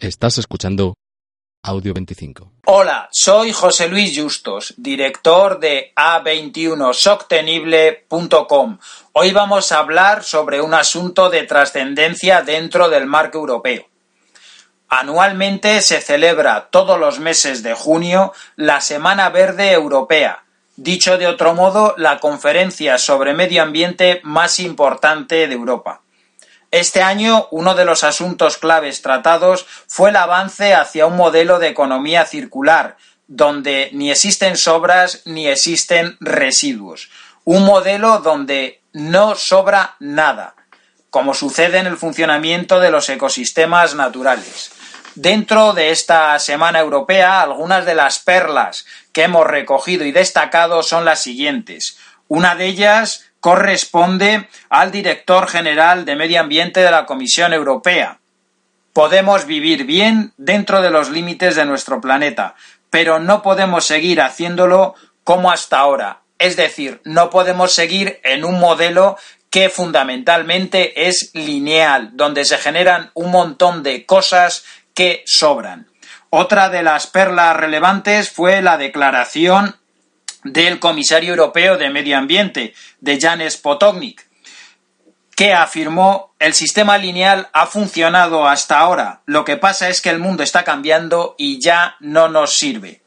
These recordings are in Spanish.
Estás escuchando Audio 25. Hola, soy José Luis Justos, director de A21Sostenible.com. Hoy vamos a hablar sobre un asunto de trascendencia dentro del marco europeo. Anualmente se celebra todos los meses de junio la Semana Verde Europea, dicho de otro modo, la conferencia sobre medio ambiente más importante de Europa. Este año uno de los asuntos claves tratados fue el avance hacia un modelo de economía circular, donde ni existen sobras ni existen residuos. Un modelo donde no sobra nada, como sucede en el funcionamiento de los ecosistemas naturales. Dentro de esta Semana Europea, algunas de las perlas que hemos recogido y destacado son las siguientes. Una de ellas corresponde al director general de Medio Ambiente de la Comisión Europea. Podemos vivir bien dentro de los límites de nuestro planeta, pero no podemos seguir haciéndolo como hasta ahora. Es decir, no podemos seguir en un modelo que fundamentalmente es lineal, donde se generan un montón de cosas que sobran. Otra de las perlas relevantes fue la declaración del comisario europeo de Medio Ambiente, de Janes Potocnik, que afirmó el sistema lineal ha funcionado hasta ahora, lo que pasa es que el mundo está cambiando y ya no nos sirve.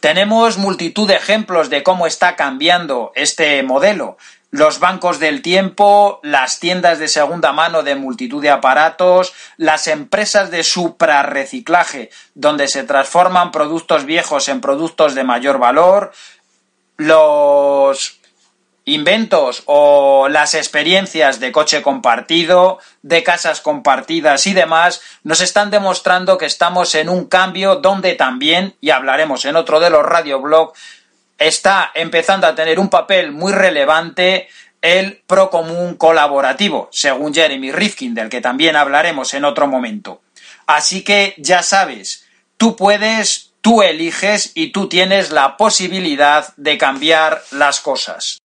Tenemos multitud de ejemplos de cómo está cambiando este modelo. Los bancos del tiempo, las tiendas de segunda mano de multitud de aparatos, las empresas de suprarreciclaje, donde se transforman productos viejos en productos de mayor valor, los inventos o las experiencias de coche compartido, de casas compartidas y demás, nos están demostrando que estamos en un cambio donde también, y hablaremos en otro de los radioblog, está empezando a tener un papel muy relevante el procomún colaborativo, según Jeremy Rifkin, del que también hablaremos en otro momento. Así que ya sabes, tú puedes Tú eliges y tú tienes la posibilidad de cambiar las cosas.